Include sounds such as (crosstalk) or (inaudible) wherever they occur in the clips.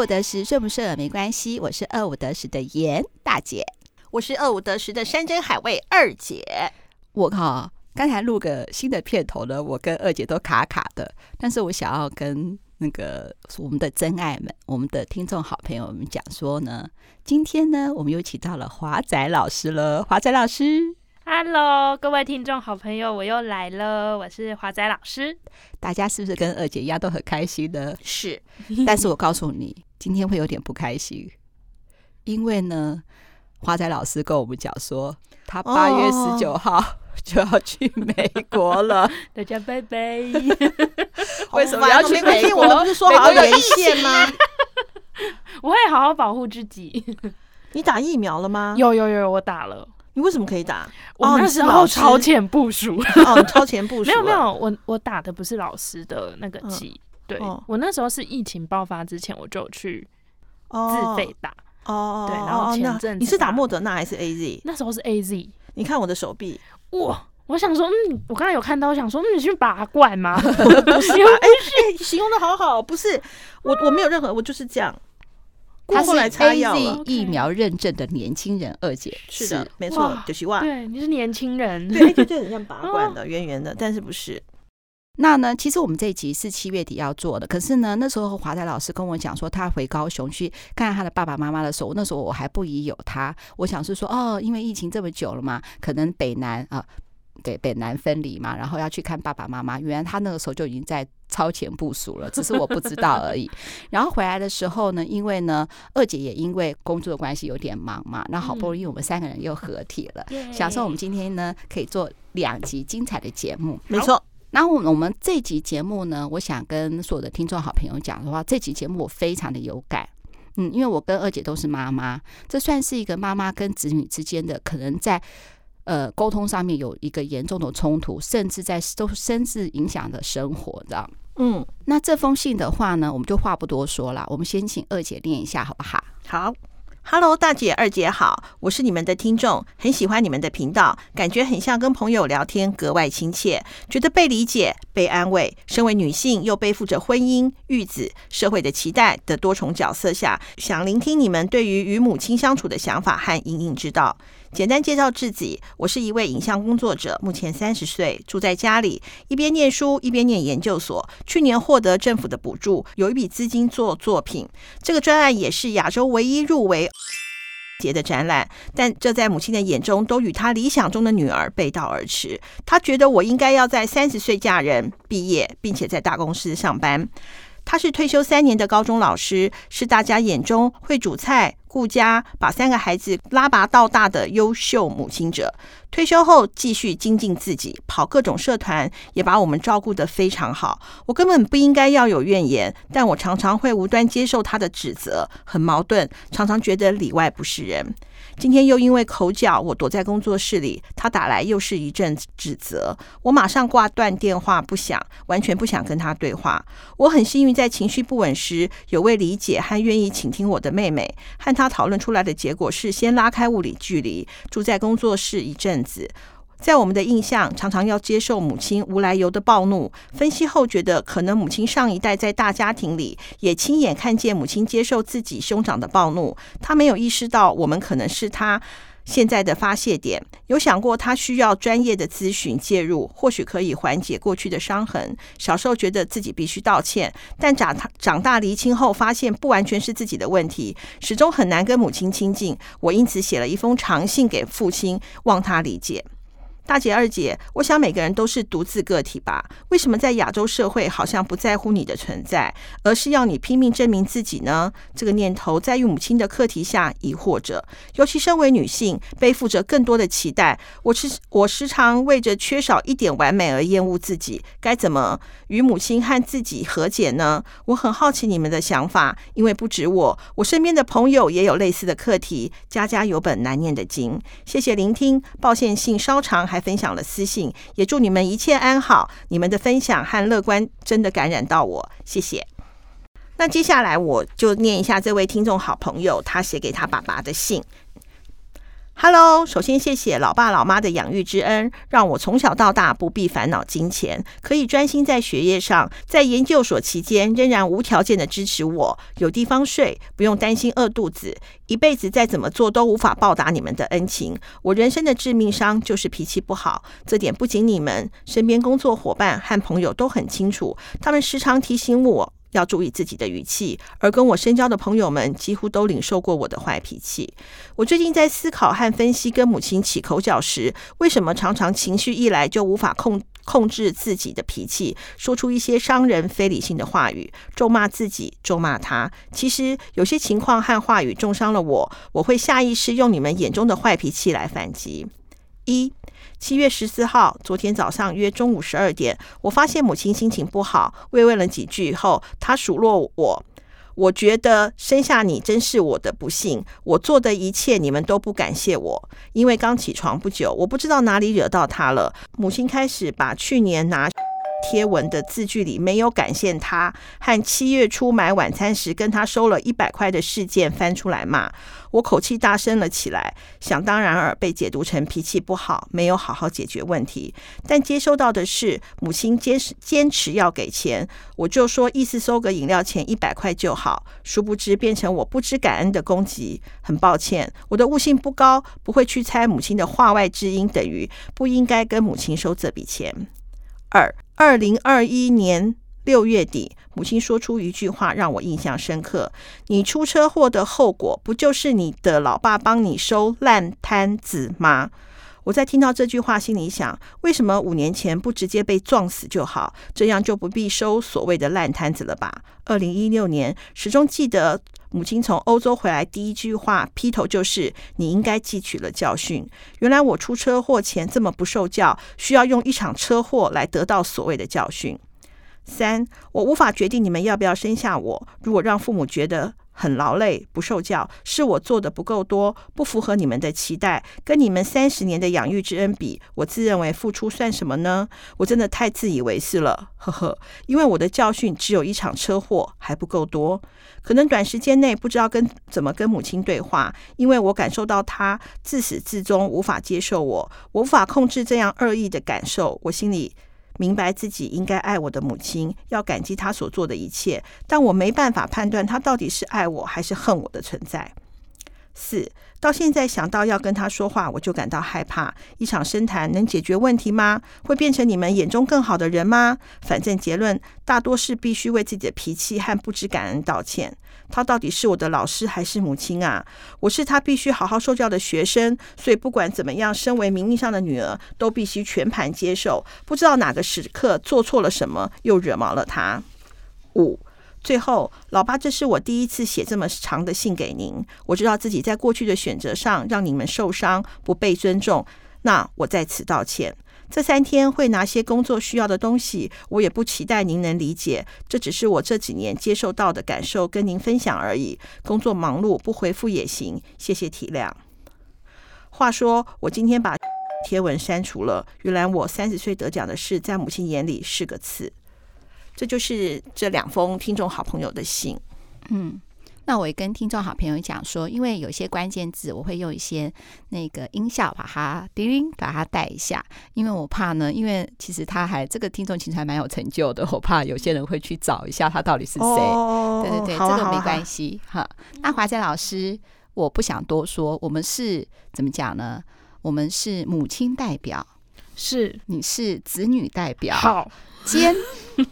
五得十，顺不顺耳没关系。我是二五得十的严大姐，我是二五得十的山珍海味二姐。我靠，刚才录个新的片头呢，我跟二姐都卡卡的。但是我想要跟那个我们的真爱们、我们的听众好朋友们讲说呢，今天呢，我们又请到了华仔老师了。华仔老师。Hello，各位听众好朋友，我又来了，我是华仔老师。大家是不是跟二姐一样都很开心呢？是，(laughs) 但是我告诉你，今天会有点不开心，因为呢，华仔老师跟我们讲说，他八月十九号就要去美国了。(laughs) 大家拜拜。(laughs) 为什么要去美国？我们不是说好有连线吗？(laughs) 我会好好保护自己。你打疫苗了吗？有有有，我打了。你为什么可以打？我那时候超前部署哦，超前部署。没有没有，我我打的不是老师的那个剂，对我那时候是疫情爆发之前我就去自费打哦，对，然后前阵你是打莫德纳还是 A Z？那时候是 A Z。你看我的手臂，哇！我想说，嗯，我刚才有看到，我想说，你去拔罐吗？(laughs) 不是，哎，形容的好好，不是我，我没有任何，我就是这样。他是 AZ 疫苗认证的年轻人，二姐是的，没错，九七万。对，你是年轻人，对，就很像拔罐 (laughs) 的，圆圆的，但是不是。那呢？其实我们这一集是七月底要做的，可是呢，那时候华仔老师跟我讲说，他回高雄去看看他的爸爸妈妈的时候，那时候我还不疑有他，我想是说，哦，因为疫情这么久了嘛，可能北南啊。对，北南分离嘛，然后要去看爸爸妈妈。原来他那个时候就已经在超前部署了，只是我不知道而已。(laughs) 然后回来的时候呢，因为呢，二姐也因为工作的关系有点忙嘛，那好不容易我们三个人又合体了，嗯、想说我们今天呢可以做两集精彩的节目。没错。然后我们这集节目呢，我想跟所有的听众好朋友讲的话，这集节目我非常的有感。嗯，因为我跟二姐都是妈妈，这算是一个妈妈跟子女之间的可能在。呃，沟通上面有一个严重的冲突，甚至在都甚至影响了生活，这样。嗯，那这封信的话呢，我们就话不多说了，我们先请二姐念一下，好不好？好。Hello，大姐、二姐好，我是你们的听众，很喜欢你们的频道，感觉很像跟朋友聊天，格外亲切，觉得被理解、被安慰。身为女性，又背负着婚姻、育子、社会的期待的多重角色下，想聆听你们对于与母亲相处的想法和隐隐之道。简单介绍自己，我是一位影像工作者，目前三十岁，住在家里，一边念书一边念研究所。去年获得政府的补助，有一笔资金做作品。这个专案也是亚洲唯一入围节的展览，但这在母亲的眼中都与她理想中的女儿背道而驰。她觉得我应该要在三十岁嫁人、毕业，并且在大公司上班。她是退休三年的高中老师，是大家眼中会煮菜。顾家，把三个孩子拉拔到大的优秀母亲者，退休后继续精进自己，跑各种社团，也把我们照顾得非常好。我根本不应该要有怨言，但我常常会无端接受他的指责，很矛盾，常常觉得里外不是人。今天又因为口角，我躲在工作室里，他打来又是一阵指责，我马上挂断电话不想，完全不想跟他对话。我很幸运在情绪不稳时，有位理解和愿意倾听我的妹妹，和她讨论出来的结果是先拉开物理距离，住在工作室一阵子。在我们的印象，常常要接受母亲无来由的暴怒。分析后觉得，可能母亲上一代在大家庭里也亲眼看见母亲接受自己兄长的暴怒，她没有意识到我们可能是她现在的发泄点。有想过她需要专业的咨询介入，或许可以缓解过去的伤痕。小时候觉得自己必须道歉，但长长大离亲后，发现不完全是自己的问题，始终很难跟母亲亲近。我因此写了一封长信给父亲，望他理解。大姐、二姐，我想每个人都是独自个体吧？为什么在亚洲社会好像不在乎你的存在，而是要你拼命证明自己呢？这个念头在与母亲的课题下疑惑着。尤其身为女性，背负着更多的期待，我时我时常为着缺少一点完美而厌恶自己。该怎么与母亲和自己和解呢？我很好奇你们的想法，因为不止我，我身边的朋友也有类似的课题。家家有本难念的经。谢谢聆听，抱歉信稍长，还。分享了私信，也祝你们一切安好。你们的分享和乐观真的感染到我，谢谢。那接下来我就念一下这位听众好朋友他写给他爸爸的信。Hello，首先谢谢老爸老妈的养育之恩，让我从小到大不必烦恼金钱，可以专心在学业上。在研究所期间，仍然无条件的支持我，有地方睡，不用担心饿肚子。一辈子再怎么做都无法报答你们的恩情。我人生的致命伤就是脾气不好，这点不仅你们身边工作伙伴和朋友都很清楚，他们时常提醒我。要注意自己的语气，而跟我深交的朋友们几乎都领受过我的坏脾气。我最近在思考和分析跟母亲起口角时，为什么常常情绪一来就无法控控制自己的脾气，说出一些伤人非理性的话语，咒骂自己，咒骂他。其实有些情况和话语重伤了我，我会下意识用你们眼中的坏脾气来反击。一七月十四号，昨天早上约中午十二点，我发现母亲心情不好，慰问了几句后，她数落我。我觉得生下你真是我的不幸，我做的一切你们都不感谢我，因为刚起床不久，我不知道哪里惹到她了。母亲开始把去年拿贴文的字句里没有感谢他，和七月初买晚餐时跟他收了一百块的事件翻出来骂我，口气大声了起来。想当然尔被解读成脾气不好，没有好好解决问题。但接收到的是母亲坚持坚持要给钱，我就说意思收个饮料钱一百块就好。殊不知变成我不知感恩的攻击。很抱歉，我的悟性不高，不会去猜母亲的话外之音，等于不应该跟母亲收这笔钱。二二零二一年六月底，母亲说出一句话让我印象深刻：“你出车祸的后果，不就是你的老爸帮你收烂摊子吗？”我在听到这句话，心里想：为什么五年前不直接被撞死就好？这样就不必收所谓的烂摊子了吧？二零一六年，始终记得。母亲从欧洲回来，第一句话劈头就是：“你应该汲取了教训。原来我出车祸前这么不受教，需要用一场车祸来得到所谓的教训。”三，我无法决定你们要不要生下我。如果让父母觉得很劳累、不受教，是我做的不够多，不符合你们的期待，跟你们三十年的养育之恩比，我自认为付出算什么呢？我真的太自以为是了，呵呵。因为我的教训只有一场车祸，还不够多。可能短时间内不知道跟怎么跟母亲对话，因为我感受到她自始至终无法接受我，我无法控制这样恶意的感受，我心里。明白自己应该爱我的母亲，要感激她所做的一切，但我没办法判断她到底是爱我还是恨我的存在。四，到现在想到要跟他说话，我就感到害怕。一场深谈能解决问题吗？会变成你们眼中更好的人吗？反正结论大多是必须为自己的脾气和不知感恩道歉。他到底是我的老师还是母亲啊？我是他必须好好受教的学生，所以不管怎么样，身为名义上的女儿，都必须全盘接受。不知道哪个时刻做错了什么，又惹毛了他。五。最后，老爸，这是我第一次写这么长的信给您。我知道自己在过去的选择上让你们受伤、不被尊重，那我在此道歉。这三天会拿些工作需要的东西，我也不期待您能理解，这只是我这几年接受到的感受，跟您分享而已。工作忙碌，不回复也行，谢谢体谅。话说，我今天把贴文删除了，原来我三十岁得奖的事，在母亲眼里是个刺。这就是这两封听众好朋友的信。嗯，那我也跟听众好朋友讲说，因为有些关键字我会用一些那个音效把它叮把它带一下，因为我怕呢，因为其实他还这个听众其实还蛮有成就的，我怕有些人会去找一下他到底是谁。哦、对对对，这个没关系哈。那华仔老师，我不想多说，我们是怎么讲呢？我们是母亲代表，是你是子女代表，好。兼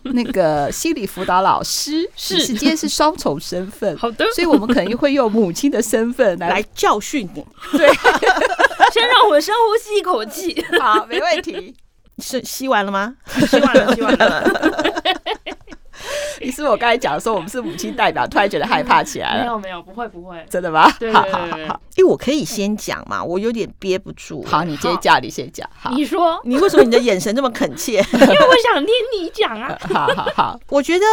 那个心理辅导老师，(laughs) 是今天是双重身份，好的，所以我们肯定会用母亲的身份来，来教训你。(laughs) 对，(laughs) 先让我深呼吸一口气，好，没问题。是吸完了吗？吸完了，吸完了。你是我刚才讲的时候，我们是母亲代表，突然觉得害怕起来了。没有没有，不会不会，真的吗？对对对对，因为我可以先讲嘛，我有点憋不住。好，你先讲，你先讲。好，你说，你为什么你的眼神这么恳切？(laughs) 因为我想听你讲啊。(laughs) 好好好，我觉得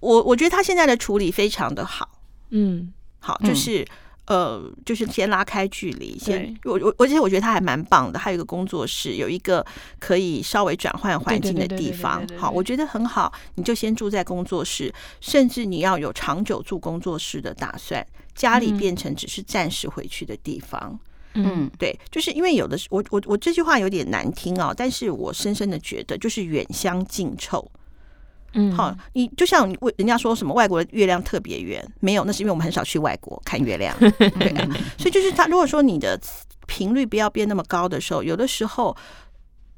我我觉得他现在的处理非常的好。嗯，好，就是。呃，就是先拉开距离，先我我而且我觉得他还蛮棒的，还有一个工作室，有一个可以稍微转换环境的地方，好，我觉得很好。你就先住在工作室，甚至你要有长久住工作室的打算，家里变成只是暂时回去的地方。嗯，对，就是因为有的我我我这句话有点难听哦，但是我深深的觉得就是远香近臭。嗯，好，你就像你人家说什么外国的月亮特别圆，没有，那是因为我们很少去外国看月亮。对，(laughs) 所以就是他如果说你的频率不要变那么高的时候，有的时候，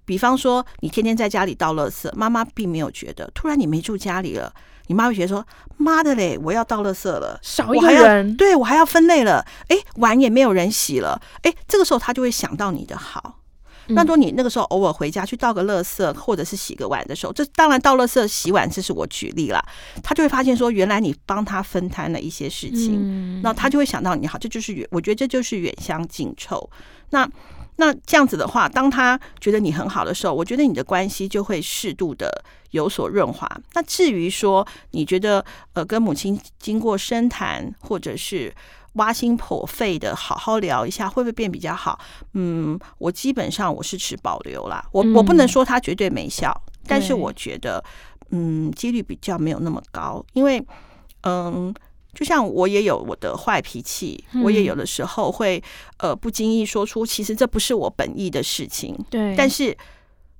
比方说你天天在家里倒垃圾，妈妈并没有觉得，突然你没住家里了。你妈会觉得说：“妈的嘞，我要倒垃圾了，少一个人，对我还要分类了。哎，碗也没有人洗了。哎，这个时候他就会想到你的好。那如果你那个时候偶尔回家去倒个垃圾，或者是洗个碗的时候，这当然倒垃圾、洗碗，这是我举例了。他就会发现说，原来你帮他分摊了一些事情，那他就会想到你好。这就是远，我觉得这就是远香近臭。那。”那这样子的话，当他觉得你很好的时候，我觉得你的关系就会适度的有所润滑。那至于说你觉得呃跟母亲经过深谈或者是挖心破肺的好好聊一下，会不会变比较好？嗯，我基本上我是持保留啦。我我不能说他绝对没效，但是我觉得嗯几率比较没有那么高，因为嗯。就像我也有我的坏脾气，我也有的时候会呃不经意说出，其实这不是我本意的事情。对，但是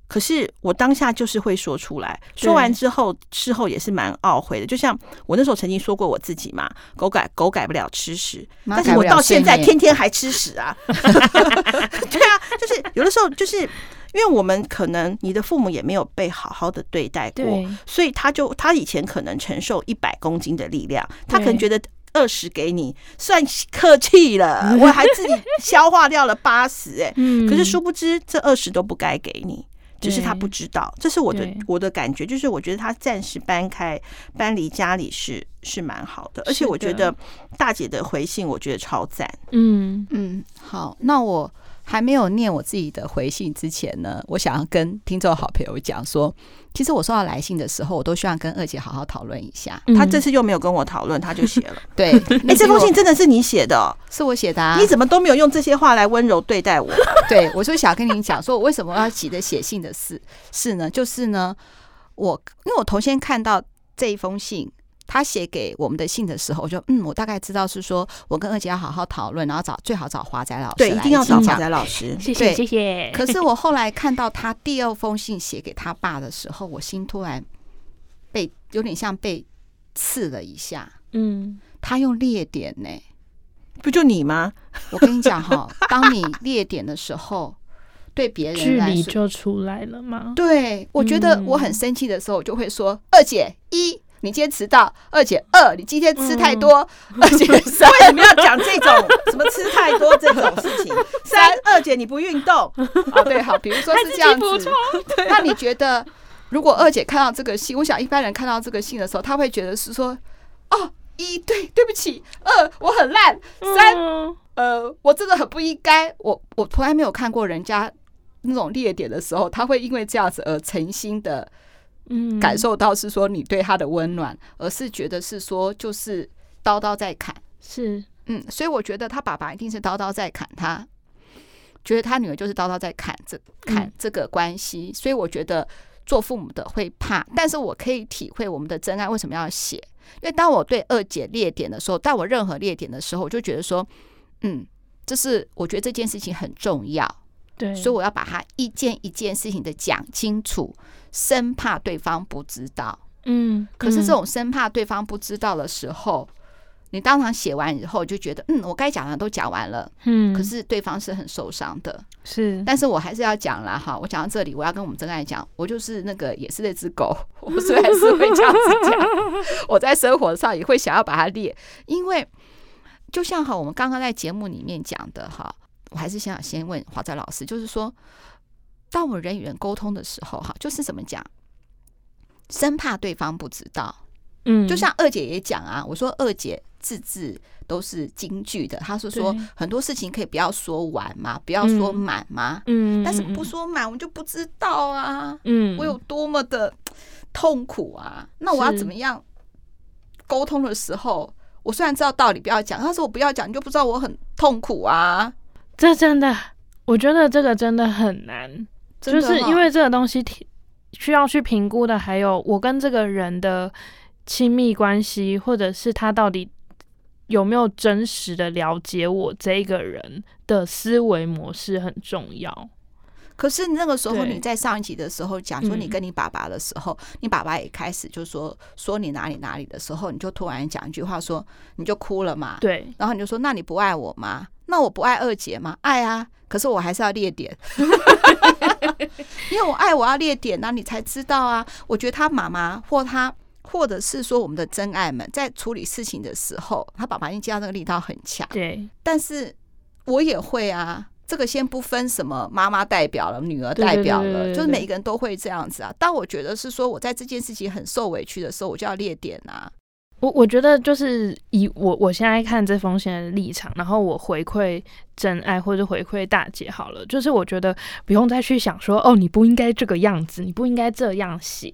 可是我当下就是会说出来，说完之后事后也是蛮懊悔的。就像我那时候曾经说过我自己嘛，狗改狗改不了吃屎，但是我到现在天天还吃屎啊。(laughs) 对啊，就是有的时候就是。因为我们可能你的父母也没有被好好的对待过，所以他就他以前可能承受一百公斤的力量，他可能觉得二十给你算客气了，(laughs) 我还自己消化掉了八十，哎，可是殊不知这二十都不该给你，只是他不知道，这是我的我的感觉，就是我觉得他暂时搬开搬离家里是是蛮好的，而且我觉得大姐的回信我觉得超赞，嗯。嗯，好，那我。还没有念我自己的回信之前呢，我想要跟听众好朋友讲说，其实我收到来信的时候，我都希望跟二姐好好讨论一下。他这次又没有跟我讨论，他就写了。(laughs) 对，(laughs) 哎，这封信真的是你写的哦？是我写的啊？你怎么都没有用这些话来温柔对待我？(laughs) 对，我就想跟你讲说，我为什么要急着写信的事是呢？就是呢，我因为我头先看到这一封信。他写给我们的信的时候，我就嗯，我大概知道是说我跟二姐要好好讨论，然后找最好找华仔老师，对，一定要找华仔老师，谢谢谢谢。可是我后来看到他第二封信写给他爸的时候，我心突然被有点像被刺了一下。嗯，他用列点呢，不就你吗？我跟你讲哈，当你列点的时候，对别人距离就出来了吗？对，我觉得我很生气的时候，我就会说二姐一。你今天迟到，二姐二，你今天吃太多，嗯、二姐三，为什么要讲这种 (laughs) 什么吃太多这种事情？三，二姐你不运动，哦对，好，比如说是这样子，那你觉得如果二姐看到这个信，我想一般人看到这个信的时候，他会觉得是说，哦，一对，对不起，二我很烂，三，呃，我真的很不应该，我我从来没有看过人家那种列点的时候，他会因为这样子而诚心的。嗯，感受到是说你对他的温暖，而是觉得是说就是刀刀在砍，是。嗯，所以我觉得他爸爸一定是刀刀在砍他，觉得他女儿就是刀刀在砍这砍这个关系，所以我觉得做父母的会怕，但是我可以体会我们的真爱为什么要写，因为当我对二姐列点的时候，当我任何列点的时候，我就觉得说，嗯，这是我觉得这件事情很重要，对，所以我要把它一件一件事情的讲清楚。生怕对方不知道，嗯，可是这种生怕对方不知道的时候，嗯、你当场写完以后就觉得，嗯，我该讲的都讲完了，嗯，可是对方是很受伤的，是，但是我还是要讲了哈，我讲到这里，我要跟我们真爱讲，我就是那个也是那只狗，(laughs) 我虽然是会这样子讲，(laughs) 我在生活上也会想要把它列，因为就像哈，我们刚刚在节目里面讲的哈，我还是想先问华仔老师，就是说。当我们人与人沟通的时候，哈，就是怎么讲，生怕对方不知道。嗯，就像二姐也讲啊，我说二姐字字都是京剧的，她是说很多事情可以不要说完嘛，不要说满嘛。嗯，但是不说满，我就不知道啊。嗯，我有多么的痛苦啊。那我要怎么样沟通的时候，我虽然知道道理不要讲，但是我不要讲，你就不知道我很痛苦啊。这真的，我觉得这个真的很难。就是因为这个东西需要去评估的，还有我跟这个人的亲密关系，或者是他到底有没有真实的了解我这个人的思维模式很重要。可是那个时候你在上一集的时候讲说你跟你爸爸的时候，你爸爸也开始就说说你哪里哪里的时候，你就突然讲一句话说你就哭了嘛？对，然后你就说那你不爱我吗？那我不爱二姐吗？爱啊，可是我还是要列点，(laughs) 因为我爱我要列点，那你才知道啊。我觉得他妈妈或他。或者是说，我们的真爱们在处理事情的时候，他爸爸已经接到那个力道很强。对，但是我也会啊。这个先不分什么妈妈代表了，女儿代表了，就是每一个人都会这样子啊。当我觉得是说我在这件事情很受委屈的时候，我就要列点啊。我我觉得就是以我我现在看这封信的立场，然后我回馈真爱或者回馈大姐好了，就是我觉得不用再去想说哦，你不应该这个样子，你不应该这样写。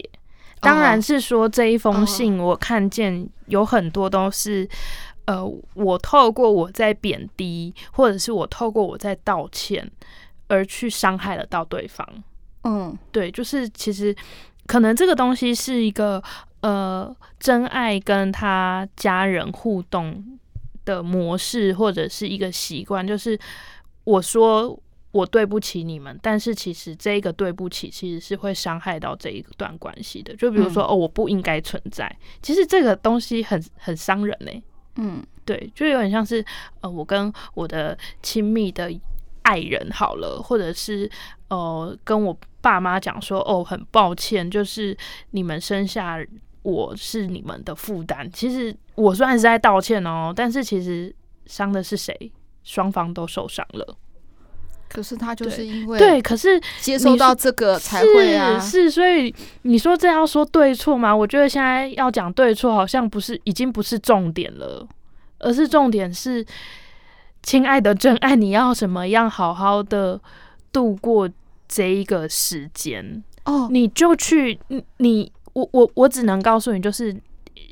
当然是说这一封信，我看见有很多都是，呃，我透过我在贬低，或者是我透过我在道歉，而去伤害了到对方。嗯，对，就是其实可能这个东西是一个呃真爱跟他家人互动的模式，或者是一个习惯，就是我说。我对不起你们，但是其实这个对不起其实是会伤害到这一段关系的。就比如说，嗯、哦，我不应该存在，其实这个东西很很伤人嘞。嗯，对，就有点像是呃，我跟我的亲密的爱人好了，或者是呃，跟我爸妈讲说，哦，很抱歉，就是你们生下我是你们的负担。其实我虽然是在道歉哦，但是其实伤的是谁？双方都受伤了。可是他就是因为对，可是接受到这个才会啊，是，是，所以你说这要说对错吗？我觉得现在要讲对错，好像不是，已经不是重点了，而是重点是，亲爱的真爱，你要怎么样好好的度过这一个时间哦？你就去，你我我我只能告诉你，就是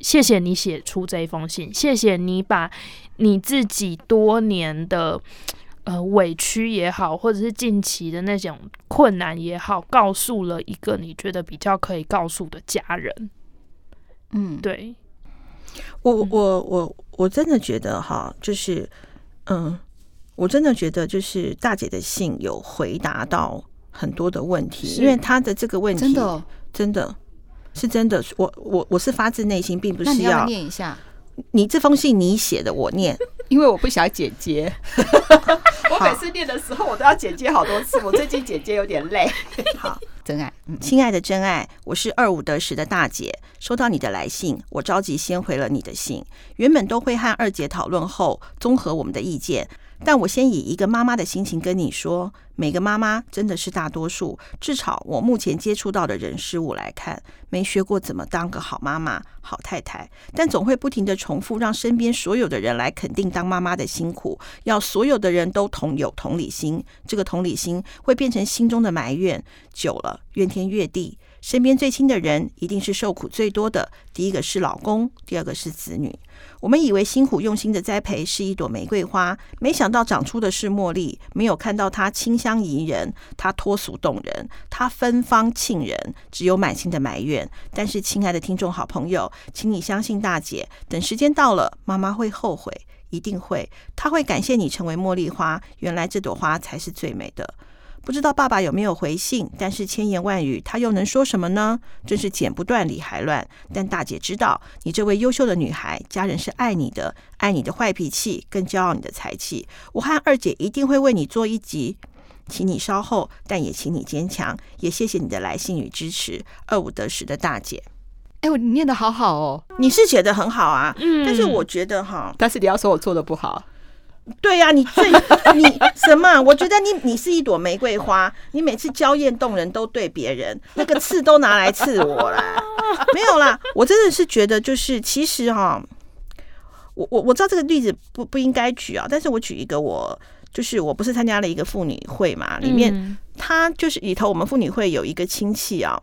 谢谢你写出这一封信，谢谢你把你自己多年的。呃，委屈也好，或者是近期的那种困难也好，告诉了一个你觉得比较可以告诉的家人。嗯，对，我我我我真的觉得哈，就是嗯，我真的觉得就是大姐的信有回答到很多的问题，因为她的这个问题真的真的是真的，我我我是发自内心，并不是要，要念一下。你这封信你写的，我念，(laughs) 因为我不想剪接。(laughs) 我每次念的时候，我都要剪接好多次。我最近剪接有点累。(laughs) 好，真爱，嗯，亲爱的真爱，我是二五得十的大姐，收到你的来信，我着急先回了你的信。原本都会和二姐讨论后，综合我们的意见。但我先以一个妈妈的心情跟你说，每个妈妈真的是大多数，至少我目前接触到的人事物来看，没学过怎么当个好妈妈、好太太，但总会不停地重复，让身边所有的人来肯定当妈妈的辛苦，要所有的人都同有同理心，这个同理心会变成心中的埋怨，久了怨天怨地。身边最亲的人一定是受苦最多的，第一个是老公，第二个是子女。我们以为辛苦用心的栽培是一朵玫瑰花，没想到长出的是茉莉。没有看到它清香宜人，它脱俗动人，它芬芳沁人，只有满心的埋怨。但是，亲爱的听众好朋友，请你相信大姐，等时间到了，妈妈会后悔，一定会，她会感谢你成为茉莉花。原来这朵花才是最美的。不知道爸爸有没有回信，但是千言万语，他又能说什么呢？真是剪不断理还乱。但大姐知道，你这位优秀的女孩，家人是爱你的，爱你的坏脾气，更骄傲你的才气。我和二姐一定会为你做一集，请你稍后，但也请你坚强。也谢谢你的来信与支持。二五得十的大姐，哎，我你念的好好哦，你是写的很好啊，嗯，但是我觉得哈，但是你要说我做的不好。对呀、啊，你最 (laughs) 你什么？我觉得你你是一朵玫瑰花，你每次娇艳动人都对别人，那个刺都拿来刺我啦。(laughs) 没有啦，我真的是觉得就是其实哈，我我我知道这个例子不不应该举啊，但是我举一个我就是我不是参加了一个妇女会嘛，里面他就是里头我们妇女会有一个亲戚啊，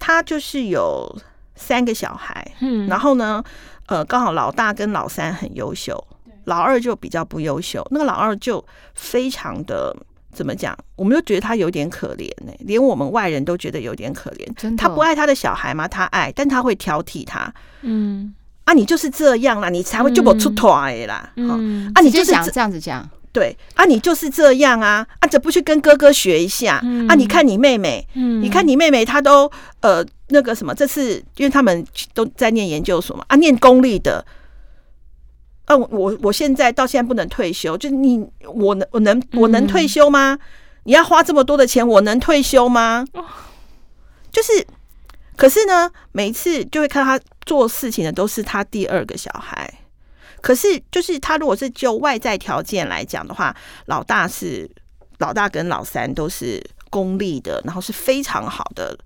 他就是有三个小孩，嗯，然后呢，呃，刚好老大跟老三很优秀。老二就比较不优秀，那个老二就非常的怎么讲？我们就觉得他有点可怜呢，连我们外人都觉得有点可怜。他不爱他的小孩吗？他爱，但他会挑剔他。嗯啊，你就是这样啦，你才会就我出头啦。嗯，啊，你就是讲这样子讲，对啊，你就是这样啊，啊，怎不去跟哥哥学一下？嗯、啊，你看你妹妹，嗯，你看你妹妹，她都呃那个什么，这次因为他们都在念研究所嘛，啊，念公立的。啊，我我现在到现在不能退休，就是你我能我能我能退休吗？嗯、你要花这么多的钱，我能退休吗？就是，可是呢，每一次就会看他做事情的都是他第二个小孩，可是就是他如果是就外在条件来讲的话，老大是老大跟老三都是公立的，然后是非常好的。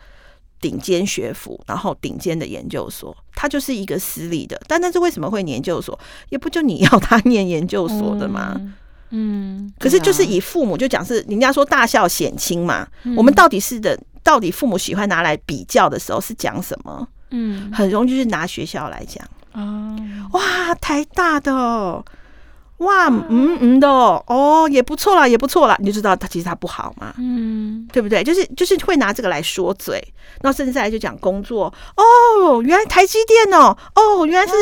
顶尖学府，然后顶尖的研究所，他就是一个私立的。但但是为什么会念研究所？也不就你要他念研究所的吗？嗯，嗯，可是就是以父母就讲是，人家说大孝显亲嘛。嗯，我们到底是的，到底父母喜欢拿来比较的时候是讲什么？嗯，很容易就是拿学校来讲。哦，哇，台大的。哇，嗯嗯的哦，也不错啦，也不错啦，你就知道他其实他不好嘛，嗯，对不对？就是就是会拿这个来说嘴，然后甚至再来就讲工作哦，原来台积电哦，哦，原来是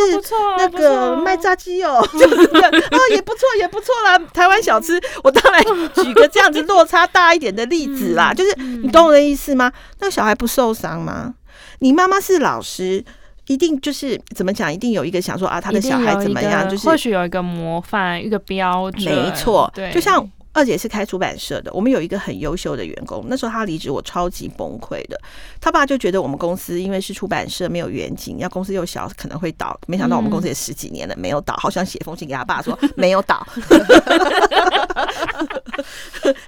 那个卖炸鸡哦，(laughs) 就是哦，也不错，也不错啦，台湾小吃，我当然举个这样子落差大一点的例子啦，就是你懂我的意思吗？那个小孩不受伤吗？你妈妈是老师。一定就是怎么讲？一定有一个想说啊，他的小孩怎么样？就是或许有一个模范，一个标准。没错，对，就像二姐是开出版社的，我们有一个很优秀的员工。那时候他离职，我超级崩溃的。他爸就觉得我们公司因为是出版社，没有远景，要公司又小，可能会倒。没想到我们公司也十几年了，没有倒。好想写封信给他爸说 (laughs) 没有倒，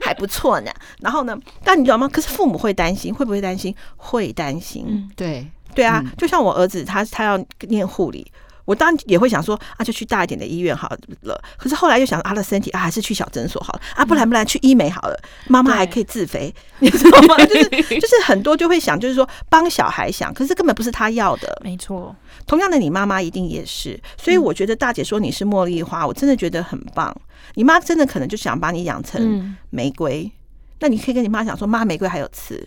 还不错呢。然后呢？但你知道吗？可是父母会担心，会不会担心？会担心。嗯，对。对啊，就像我儿子，他他要念护理，我当然也会想说啊，就去大一点的医院好了。可是后来又想他的身体啊，还是去小诊所好了啊，不然不然去医美好了，妈妈还可以自肥，(laughs) 你知道吗？就是就是很多就会想，就是说帮小孩想，可是根本不是他要的。没错，同样的，你妈妈一定也是。所以我觉得大姐说你是茉莉花，我真的觉得很棒。你妈真的可能就想把你养成玫瑰，那你可以跟你妈讲说，妈，玫瑰还有刺。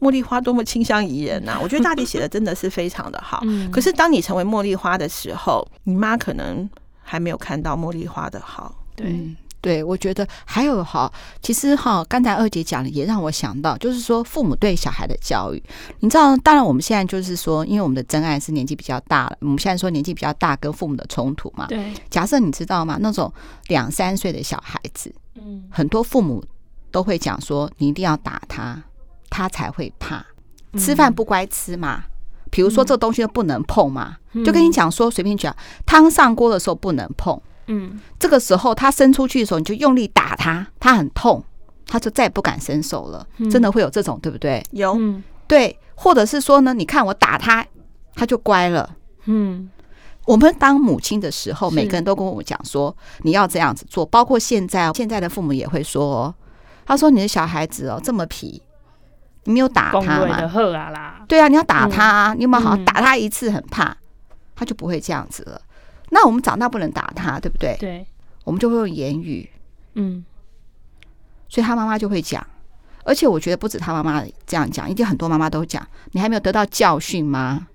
茉莉花多么清香宜人呐、啊！(laughs) 我觉得大姐写的真的是非常的好。可是当你成为茉莉花的时候，你妈可能还没有看到茉莉花的好。对、嗯，对，我觉得还有哈，其实哈，刚才二姐讲的也让我想到，就是说父母对小孩的教育，你知道，当然我们现在就是说，因为我们的真爱是年纪比较大了，我们现在说年纪比较大跟父母的冲突嘛。对，假设你知道吗？那种两三岁的小孩子，嗯，很多父母都会讲说，你一定要打他。他才会怕，吃饭不乖吃嘛。比如说这东西都不能碰嘛，就跟你讲说，随便讲，汤上锅的时候不能碰。嗯，这个时候他伸出去的时候，你就用力打他，他很痛，他就再也不敢伸手了。真的会有这种，对不对？有，对，或者是说呢，你看我打他，他就乖了。嗯，我们当母亲的时候，每个人都跟我讲说，你要这样子做。包括现在，现在的父母也会说，他说你的小孩子哦这么皮。你没有打他吗？对啊，你要打他啊！你有没有好好打他一次？很怕，他就不会这样子了。那我们长大不能打他，对不对？对，我们就会用言语。嗯，所以他妈妈就会讲，而且我觉得不止他妈妈这样讲，一定很多妈妈都讲。你还没有得到教训吗？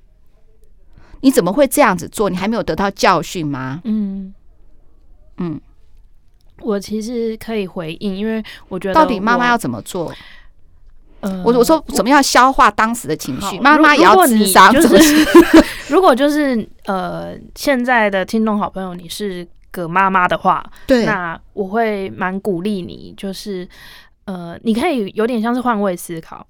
你怎么会这样子做？你还没有得到教训吗？嗯嗯，我其实可以回应，因为我觉得到底妈妈要怎么做？呃，我我说怎么样消化当时的情绪？妈妈也要咨商，就 (laughs) 是 (laughs) 如果就是呃，现在的听众好朋友，你是个妈妈的话，对，那我会蛮鼓励你，就是呃，你可以有点像是换位思考。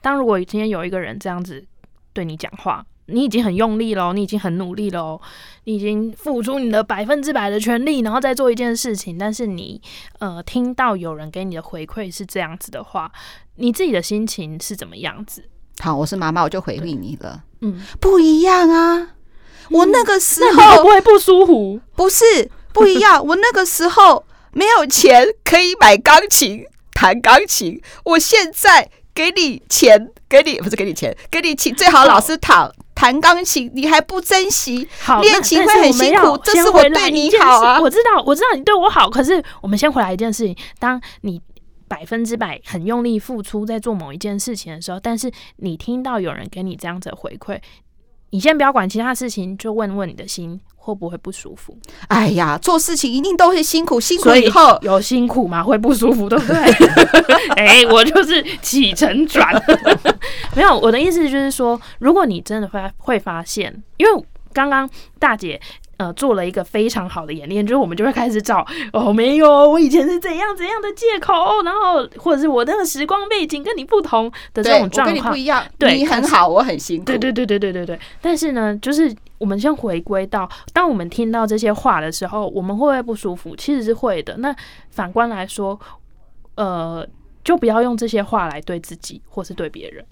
当如果今天有一个人这样子对你讲话。你已经很用力了，你已经很努力了，你已经付出你的百分之百的全力，然后再做一件事情。但是你呃，听到有人给你的回馈是这样子的话，你自己的心情是怎么样子？好，我是妈妈，我就回应你了。嗯，不一样啊！我那个时候、嗯、会不会不舒服？不是不一样，我那个时候没有钱可以买钢琴弹钢琴，我现在给你钱，给你不是给你钱，给你请最好老师讨。弹钢琴，你还不珍惜？练琴会很辛苦，这是我对你好啊！我知道，我知道你对我好。可是我们先回来一件事情：当你百分之百很用力付出在做某一件事情的时候，但是你听到有人给你这样子回馈，你先不要管其他事情，就问问你的心会不会不舒服。哎呀，做事情一定都会辛苦，辛苦以后有辛苦嘛，会不舒服，对不对？(laughs) 哎，我就是起承转，(laughs) 没有，我的意思就是说，如果你真的会会发现，因为刚刚大姐。呃，做了一个非常好的演练，就是我们就会开始找哦，没有，我以前是怎样怎样的借口，然后或者是我那个时光背景跟你不同的这种状况，跟你不一样，对，你很好，我很辛苦，对对对对对对对。但是呢，就是我们先回归到，当我们听到这些话的时候，我们会不会不舒服？其实是会的。那反观来说，呃，就不要用这些话来对自己或是对别人。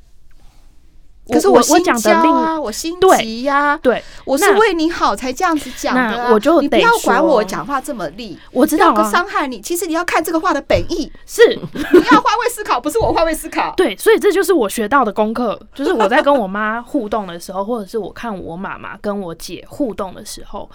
可是我心焦啊，我心急呀，对，我是为你好才这样子讲的，我就你不要管我讲话这么利，我知道不伤害你。其实你要看这个话的本意，是你要换位思考，不是我换位思考。对，所以这就是我学到的功课，就是我在跟我妈互动的时候，或者是我看我妈妈跟我姐互动的时候，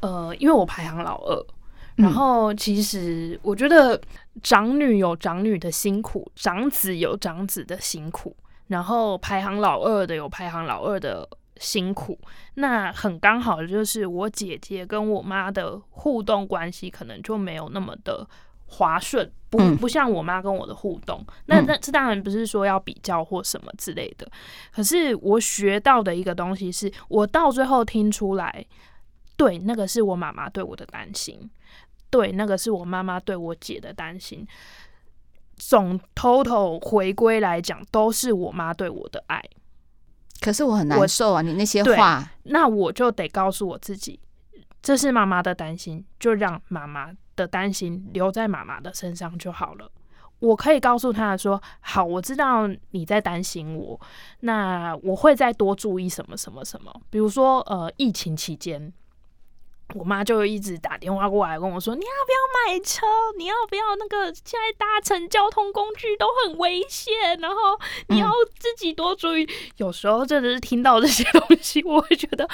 呃，因为我排行老二，然后其实我觉得长女有长女的辛苦，长子有长子的辛苦。然后排行老二的有排行老二的辛苦，那很刚好的就是我姐姐跟我妈的互动关系可能就没有那么的滑顺，不不像我妈跟我的互动。那那这当然不是说要比较或什么之类的，可是我学到的一个东西是我到最后听出来，对，那个是我妈妈对我的担心，对，那个是我妈妈对我姐的担心。总 total 回归来讲，都是我妈对我的爱。可是我很难受啊！你那些话，那我就得告诉我自己，这是妈妈的担心，就让妈妈的担心留在妈妈的身上就好了。我可以告诉她说：“好，我知道你在担心我，那我会再多注意什么什么什么，比如说呃，疫情期间。”我妈就一直打电话过来跟我说：“你要不要买车？你要不要那个？现在搭乘交通工具都很危险，然后你要自己多注意。嗯”有时候真的是听到这些 (laughs) 东西，我会觉得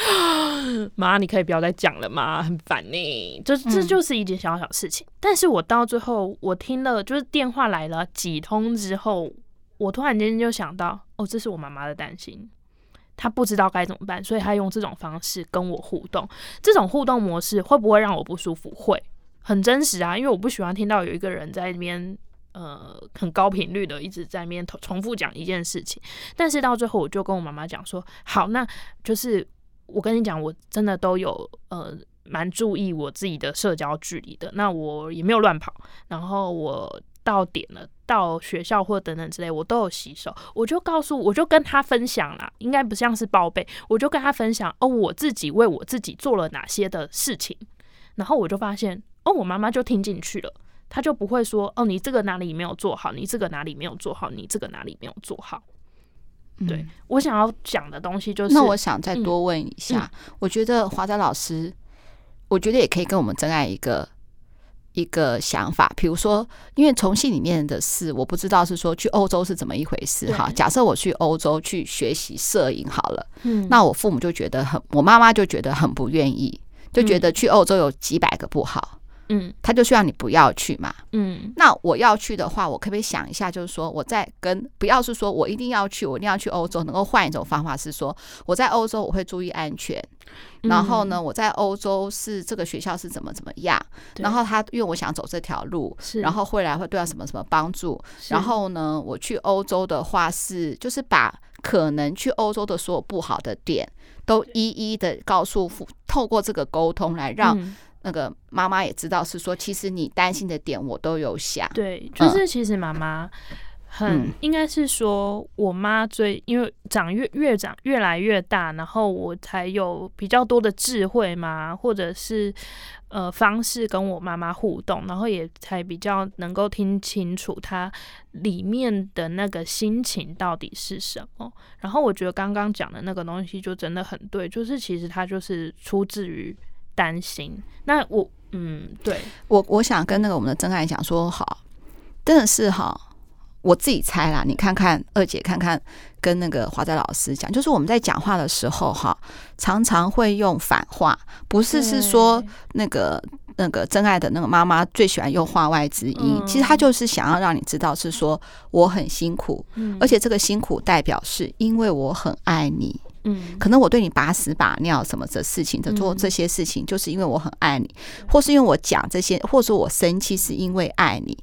妈，你可以不要再讲了吗？很烦呢。这这就是一件小小事情，嗯、但是我到最后我听了，就是电话来了几通之后，我突然间就想到，哦，这是我妈妈的担心。他不知道该怎么办，所以他用这种方式跟我互动。这种互动模式会不会让我不舒服？会，很真实啊。因为我不喜欢听到有一个人在那边，呃，很高频率的一直在那边重复讲一件事情。但是到最后，我就跟我妈妈讲说：“好，那就是我跟你讲，我真的都有呃，蛮注意我自己的社交距离的。那我也没有乱跑，然后我。”到点了，到学校或等等之类，我都有洗手。我就告诉，我就跟他分享啦，应该不像是报备，我就跟他分享哦，我自己为我自己做了哪些的事情。然后我就发现，哦，我妈妈就听进去了，她就不会说，哦，你这个哪里没有做好，你这个哪里没有做好，你这个哪里没有做好。对、嗯、我想要讲的东西就是，那我想再多问一下，嗯、我觉得华仔老师，我觉得也可以跟我们真爱一个。一个想法，比如说，因为从信里面的事，我不知道是说去欧洲是怎么一回事哈。假设我去欧洲去学习摄影好了，嗯，那我父母就觉得很，我妈妈就觉得很不愿意，就觉得去欧洲有几百个不好。嗯，他就希望你不要去嘛。嗯，那我要去的话，我可不可以想一下，就是说我在跟不要是说我一定要去，我一定要去欧洲，能够换一种方法是说我在欧洲我会注意安全，然后呢，我在欧洲是这个学校是怎么怎么样，然后他因为我想走这条路，然后未来会对他什么什么帮助，然后呢，我去欧洲的话是就是把可能去欧洲的所有不好的点都一一的告诉父，透过这个沟通来让。那个妈妈也知道，是说其实你担心的点我都有想。对，就是其实妈妈很、嗯、应该是说，我妈最因为长越越长越来越大，然后我才有比较多的智慧嘛，或者是呃方式跟我妈妈互动，然后也才比较能够听清楚她里面的那个心情到底是什么。然后我觉得刚刚讲的那个东西就真的很对，就是其实它就是出自于。担心，那我嗯，对。我我想跟那个我们的真爱讲说，好，真的是哈，我自己猜啦，你看看二姐，看看跟那个华仔老师讲，就是我们在讲话的时候哈，常常会用反话，不是是说那个那个真爱的那个妈妈最喜欢用话外之音，其实她就是想要让你知道是说我很辛苦，而且这个辛苦代表是因为我很爱你。嗯，可能我对你把屎把尿什么的事情的做这些事情，就是因为我很爱你，或是因为我讲这些，或者说我生气是因为爱你。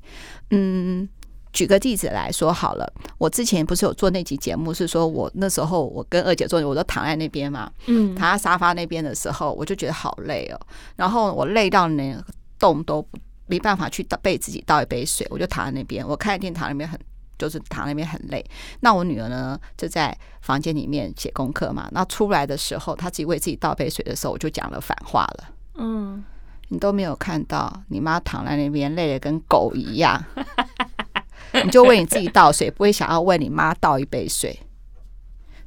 嗯，举个例子来说好了，我之前不是有做那集节目，是说我那时候我跟二姐做，我都躺在那边嘛，嗯，躺在沙发那边的时候，我就觉得好累哦，然后我累到连动都没办法去倒被自己倒一杯水，我就躺在那边，我看电躺那边很。就是躺那边很累，那我女儿呢就在房间里面写功课嘛。那出来的时候，她自己为自己倒杯水的时候，我就讲了反话了。嗯，你都没有看到你妈躺在那边累得跟狗一样，你就为你自己倒水，不会想要为你妈倒一杯水。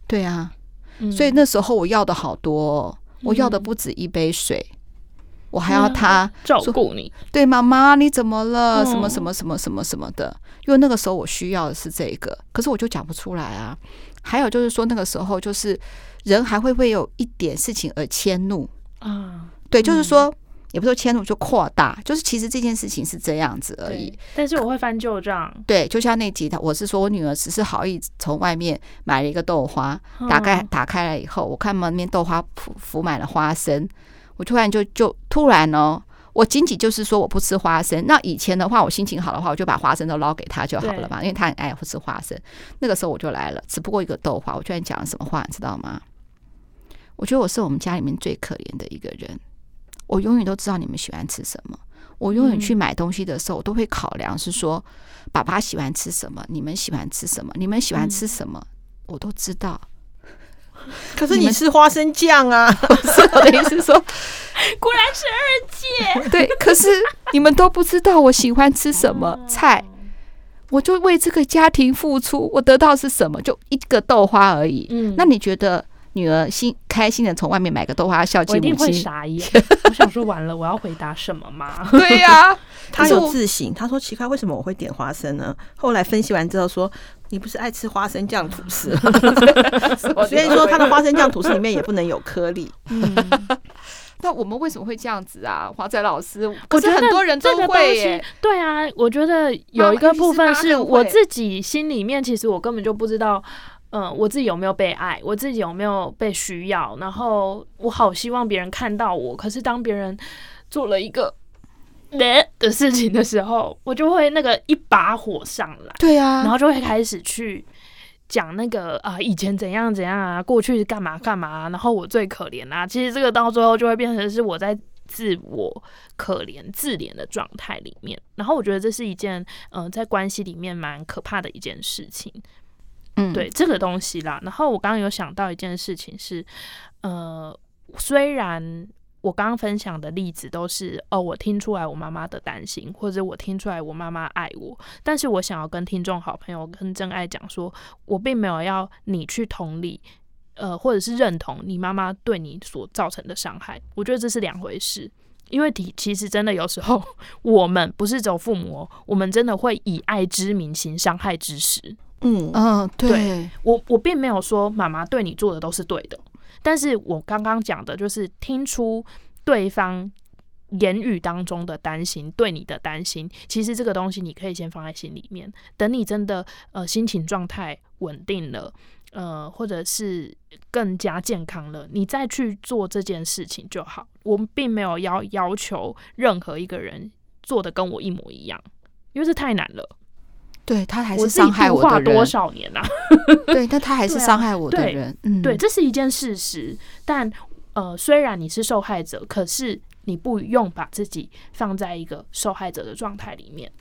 对啊，所以那时候我要的好多，我要的不止一杯水。我还要他照顾你，对妈妈，你怎么了？什么什么什么什么什么的？因为那个时候我需要的是这个，可是我就讲不出来啊。还有就是说，那个时候就是人还会不会有一点事情而迁怒啊？对，就是说也不是说迁怒，就扩大，就是其实这件事情是这样子而已。但是我会翻旧账，对，就像那集的，我是说我女儿只是好意从外面买了一个豆花，打开打开了以后，我看门面豆花铺浮满了花生。我突然就就突然哦，我仅仅就是说我不吃花生。那以前的话，我心情好的话，我就把花生都捞给他就好了嘛，因为他很爱不吃花生。那个时候我就来了，只不过一个豆花，我居然讲了什么话，你知道吗？我觉得我是我们家里面最可怜的一个人。我永远都知道你们喜欢吃什么，我永远去买东西的时候，我都会考量是说，爸爸喜欢吃什么，你们喜欢吃什么，你们喜欢吃什么，我都知道。可是你吃花生酱啊！(laughs) 是我的意思是说，(laughs) 果然是二姐。对，可是你们都不知道我喜欢吃什么菜，我就为这个家庭付出，我得到是什么？就一个豆花而已。嗯，那你觉得女儿心开心的从外面买个豆花孝敬母亲？我一定会傻眼。我想说完了，我要回答什么吗？(laughs) 对呀、啊，他有自省。他说奇怪，为什么我会点花生呢？后来分析完之后说。你不是爱吃花生酱吐司？(laughs) 所以说他的花生酱吐司里面也不能有颗粒。嗯，(laughs) 那我们为什么会这样子啊？华仔老师，可是很多人都会耶。对啊，我觉得有一个部分是我自己心里面，其实我根本就不知道，嗯，我自己有没有被爱，我自己有没有被需要。然后我好希望别人看到我，可是当别人做了一个。的事情的时候，我就会那个一把火上来，对啊，然后就会开始去讲那个啊，以前怎样怎样啊，过去干嘛干嘛啊，然后我最可怜啊。其实这个到最后就会变成是我在自我可怜自怜的状态里面，然后我觉得这是一件嗯、呃，在关系里面蛮可怕的一件事情。嗯，对这个东西啦。然后我刚刚有想到一件事情是，呃，虽然。我刚刚分享的例子都是哦，我听出来我妈妈的担心，或者我听出来我妈妈爱我。但是我想要跟听众、好朋友、跟真爱讲说，我并没有要你去同理，呃，或者是认同你妈妈对你所造成的伤害。我觉得这是两回事，因为其实真的有时候我们不是走父母，我们真的会以爱之名行伤害之实。嗯嗯，对，对我我并没有说妈妈对你做的都是对的。但是我刚刚讲的就是听出对方言语当中的担心，对你的担心，其实这个东西你可以先放在心里面，等你真的呃心情状态稳定了，呃或者是更加健康了，你再去做这件事情就好。我们并没有要要求任何一个人做的跟我一模一样，因为这太难了。对，他还是伤害我的人。多少年呐、啊？(laughs) 对，但他还是伤害我的人。对，这是一件事实。但呃，虽然你是受害者，可是你不用把自己放在一个受害者的状态里面。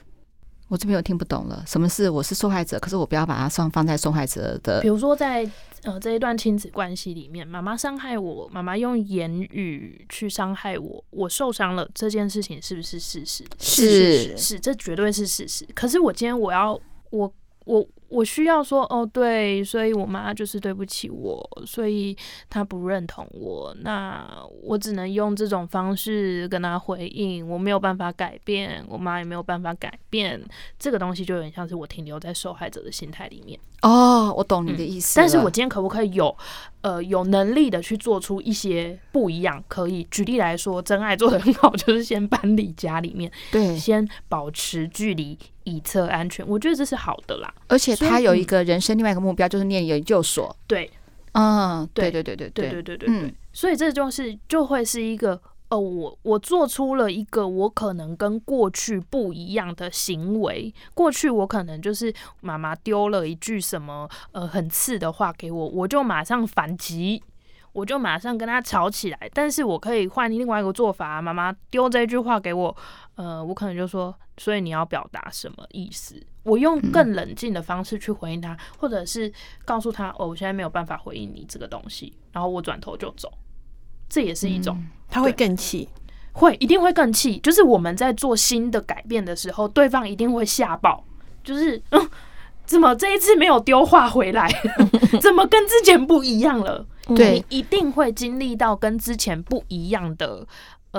我这边又听不懂了，什么是我是受害者？可是我不要把它放放在受害者的。比如说在呃这一段亲子关系里面，妈妈伤害我，妈妈用言语去伤害我，我受伤了，这件事情是不是事实？是是，这绝对是事实。可是我今天我要我我。我需要说哦，对，所以我妈就是对不起我，所以她不认同我，那我只能用这种方式跟她回应，我没有办法改变，我妈也没有办法改变，这个东西就有点像是我停留在受害者的心态里面。哦，我懂你的意思。嗯，但是我今天可不可以有呃有能力的去做出一些不一样？可以举例来说，真爱做的很好，就是先搬离家里面，对，先保持距离。以测安全，我觉得这是好的啦。而且他有一个人生另外一个目标，就是念研究所。对，嗯，对对对对对对对对对，所以这就是就会是一个。呃，我我做出了一个我可能跟过去不一样的行为。过去我可能就是妈妈丢了一句什么呃很刺的话给我，我就马上反击，我就马上跟他吵起来。但是我可以换另外一个做法，妈妈丢这句话给我，呃，我可能就说，所以你要表达什么意思？我用更冷静的方式去回应他，或者是告诉他，哦，我现在没有办法回应你这个东西，然后我转头就走。这也是一种，嗯、他会更气，会一定会更气。就是我们在做新的改变的时候，对方一定会吓爆。就是，嗯，怎么这一次没有丢话回来？(laughs) 怎么跟之前不一样了？对，你一定会经历到跟之前不一样的。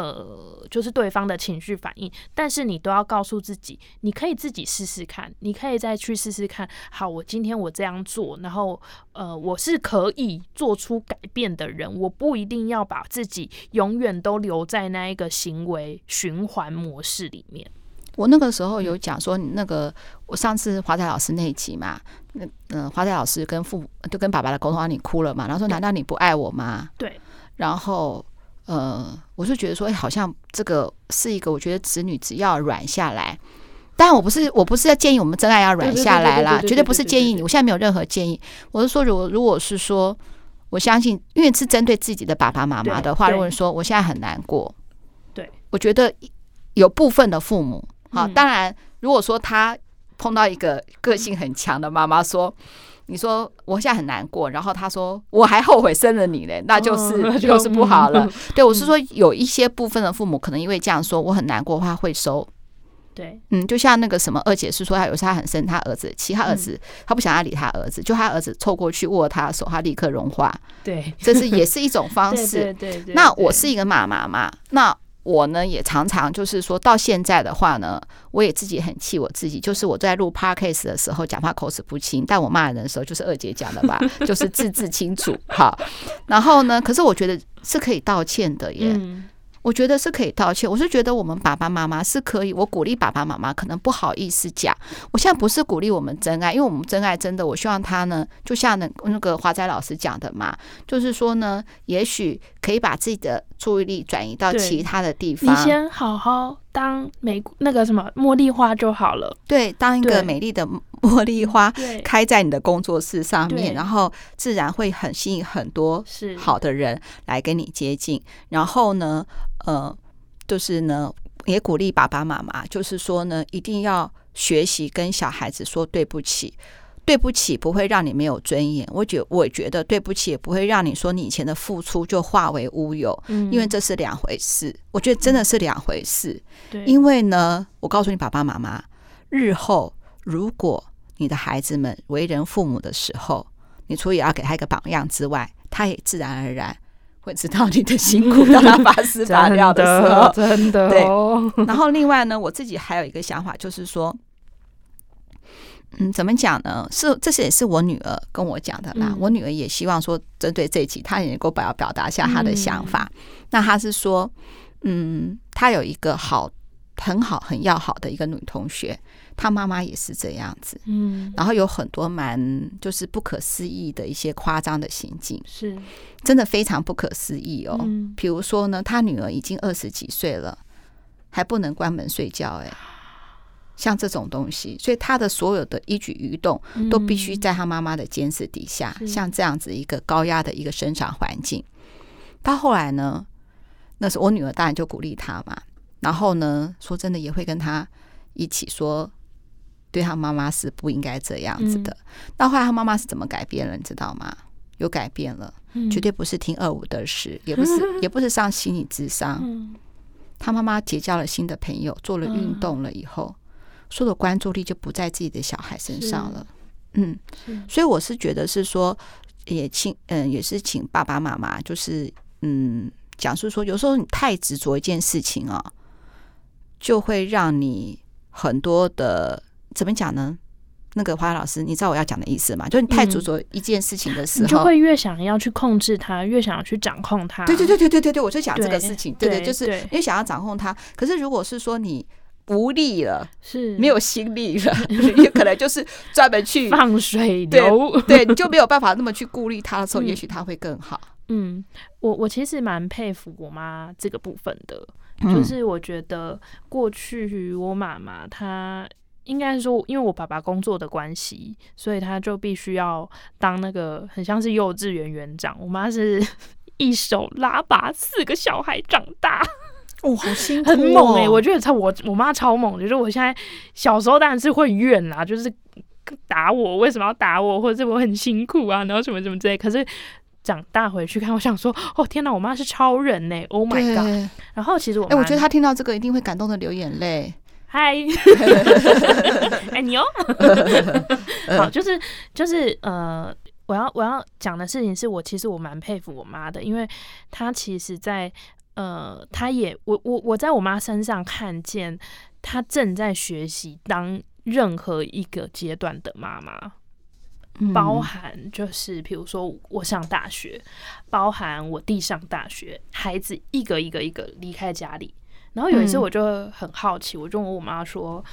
呃，就是对方的情绪反应，但是你都要告诉自己，你可以自己试试看，你可以再去试试看。好，我今天我这样做，然后呃，我是可以做出改变的人，我不一定要把自己永远都留在那一个行为循环模式里面。我那个时候有讲说，那个我上次华仔老师那一集嘛，那嗯，华仔老师跟父母就跟爸爸的沟通，你哭了嘛？然后说，难道你不爱我吗？对，然后。呃，我是觉得说，哎，好像这个是一个，我觉得子女只要软下来，当然我不是，我不是要建议我们真爱要软下来啦，绝对不是建议你。我现在没有任何建议，我是说，如如果是说，我相信，因为是针对自己的爸爸妈妈的话，如果说我现在很难过，对，我觉得有部分的父母，好，当然，如果说他碰到一个个性很强的妈妈说。你说我现在很难过，然后他说我还后悔生了你嘞，那就是、哦、就是不好了。嗯、对我是说，有一些部分的父母可能因为这样说我很难过的话会收。对，嗯，就像那个什么二姐是说，他有时候他很生他儿子，其他儿子、嗯、他不想要理他儿子，就他儿子凑过去握他的手，他立刻融化。对，这是也是一种方式。对 (laughs) 对，对，对对。那我是一个妈妈嘛，那。我呢也常常就是说到现在的话呢，我也自己很气我自己，就是我在录 podcast 的时候讲话口齿不清，但我骂人的时候就是二姐讲的吧，就是字字清楚。好，然后呢，可是我觉得是可以道歉的耶。嗯我觉得是可以道歉。我是觉得我们爸爸妈妈是可以，我鼓励爸爸妈妈可能不好意思讲。我现在不是鼓励我们真爱，因为我们真爱真的，我希望他呢，就像那那个华仔老师讲的嘛，就是说呢，也许可以把自己的注意力转移到其他的地方。你先好好当美那个什么茉莉花就好了。对，当一个美丽的茉莉花开在你的工作室上面，然后自然会很吸引很多好的人来跟你接近。然后呢，呃，就是呢，也鼓励爸爸妈妈，就是说呢，一定要学习跟小孩子说对不起。对不起不会让你没有尊严，我觉我觉得对不起也不会让你说你以前的付出就化为乌有，因为这是两回事。我觉得真的是两回事。对，因为呢，我告诉你爸爸妈妈，日后如果你的孩子们为人父母的时候，你除了要给他一个榜样之外，他也自然而然。会知道你的辛苦，当他拔丝拔掉的时候，(laughs) 真的，真的、哦、对。然后另外呢，我自己还有一个想法，就是说，嗯，怎么讲呢？是，这是也是我女儿跟我讲的啦。嗯、我女儿也希望说，针对这一集，她也能够表表达一下她的想法。嗯、那她是说，嗯，她有一个好、很好、很要好的一个女同学。他妈妈也是这样子，嗯，然后有很多蛮就是不可思议的一些夸张的行径，是。真的非常不可思议哦。比如说呢，他女儿已经二十几岁了，还不能关门睡觉，哎，像这种东西，所以他的所有的一举一动都必须在他妈妈的监视底下，像这样子一个高压的一个生长环境。到后来呢，那时候我女儿当然就鼓励他嘛，然后呢，说真的也会跟他一起说。对他妈妈是不应该这样子的。到后来他妈妈是怎么改变了？你知道吗？有改变了，绝对不是听二五得十，也不是，(laughs) 也不是上心理智商。他妈妈结交了新的朋友，做了运动了以后，所有的关注力就不在自己的小孩身上了。嗯，所以我是觉得是说，也请嗯，也是请爸爸妈妈，就是嗯，讲述说，有时候你太执着一件事情啊，就会让你很多的。怎么讲呢？那个华老师，你知道我要讲的意思吗？就是你太执着一件事情的时候，嗯、你就会越想要去控制它，越想要去掌控它。对对对对对对对，我就讲这个事情。对对，就是因为想要掌控它。可是如果是说你无力了，是没有心力了，也可能就是专门去放水流，对，你，就没有办法那么去顾虑它的时候，嗯、也许它会更好。嗯，我我其实蛮佩服我妈这个部分的，就是我觉得过去我妈妈她。应该是说，因为我爸爸工作的关系，所以他就必须要当那个很像是幼稚园园长。我妈是 (laughs) 一手拉拔四个小孩长大，哦，好辛苦，哦，(laughs) 很猛哎，欸！我觉得超我我妈超猛，就是我现在小时候当然是会怨啦，就是打我为什么要打我，或者是我很辛苦啊，然后什么什么之类。可是长大回去看，我想说，哦天哪，我妈是超人呢，欸！Oh my god！然后其实我哎，欸，我觉得她听到这个一定会感动的流眼泪。嗨，爱 (laughs) 你哦。(laughs) 好，就是就是呃，我要我要讲的事情是我其实我蛮佩服我妈的，因为她其实在呃，她也我我我在我妈身上看见她正在学习当任何一个阶段的妈妈，嗯、包含就是比如说我上大学，包含我弟上大学，孩子一个一个一个离开家里。然后有一次我就很好奇，嗯、我就问我妈说：“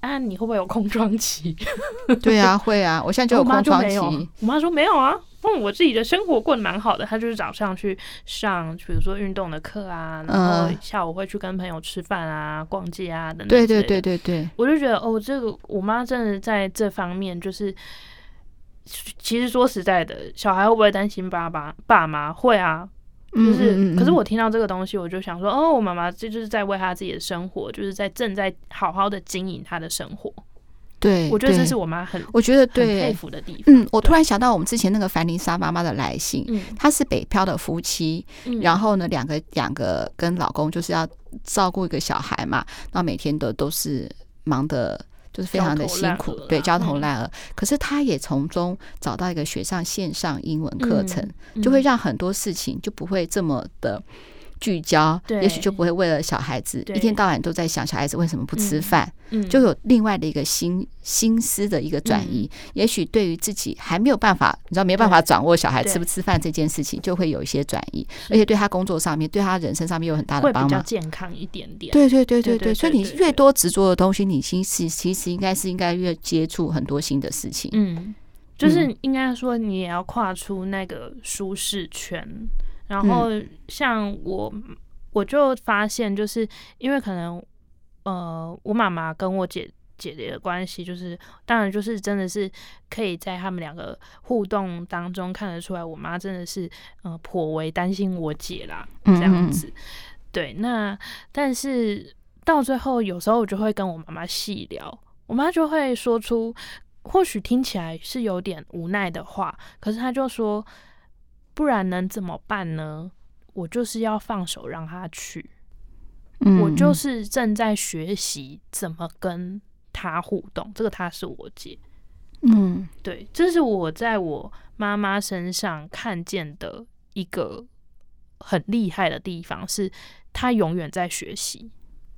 啊，你会不会有空窗期？” (laughs) 对啊，会啊，我现在就有空窗期。我妈说没有啊，嗯，我自己的生活过得蛮好的。她就是早上去上，比如说运动的课啊，然后下午会去跟朋友吃饭啊、逛街啊等等。对对对对对，我就觉得哦，这个我妈真的在这方面就是，其实说实在的，小孩会不会担心爸爸爸妈？会啊。就是，嗯嗯嗯，可是我听到这个东西，我就想说，哦，我妈妈这就是在为她自己的生活，就是在正在好好的经营她的生活。对，我觉得这是我妈很，我觉得对佩服的地方。嗯，我突然想到我们之前那个凡妮莎妈妈的来信，嗯，她是北漂的夫妻，嗯，然后呢，两个两个跟老公就是要照顾一个小孩嘛，那每天的都是忙的。就是非常的辛苦，对，焦头烂额。嗯、可是他也从中找到一个学上线上英文课程，就会让很多事情就不会这么的聚焦，也许就不会为了小孩子一天到晚都在想小孩子为什么不吃饭，嗯。嗯、就有另外的一个心心思的一个转移。嗯、也许对于自己还没有办法，你知道没有办法掌握小孩吃不吃饭这件事情，就会有一些转移，而且对他工作上面，对他人生上面有很大的帮忙，会比较健康一点点。对对对对对，所以你越多执着的东西，你其实其实应该是应该越接触很多新的事情。嗯，就是应该说你也要跨出那个舒适圈。然后像我，我就发现，就是因为可能，呃，我妈妈跟我姐姐姐的关系，就是当然就是真的是可以在他们两个互动当中看得出来，我妈真的是呃颇为担心我姐啦，这样子。对，那但是到最后，有时候我就会跟我妈妈细聊，我妈就会说出或许听起来是有点无奈的话，可是她就说。不然能怎么办呢？我就是要放手让他去，嗯、我就是正在学习怎么跟他互动。这个他是我姐，嗯，对，这是我在我妈妈身上看见的一个很厉害的地方，是她永远在学习，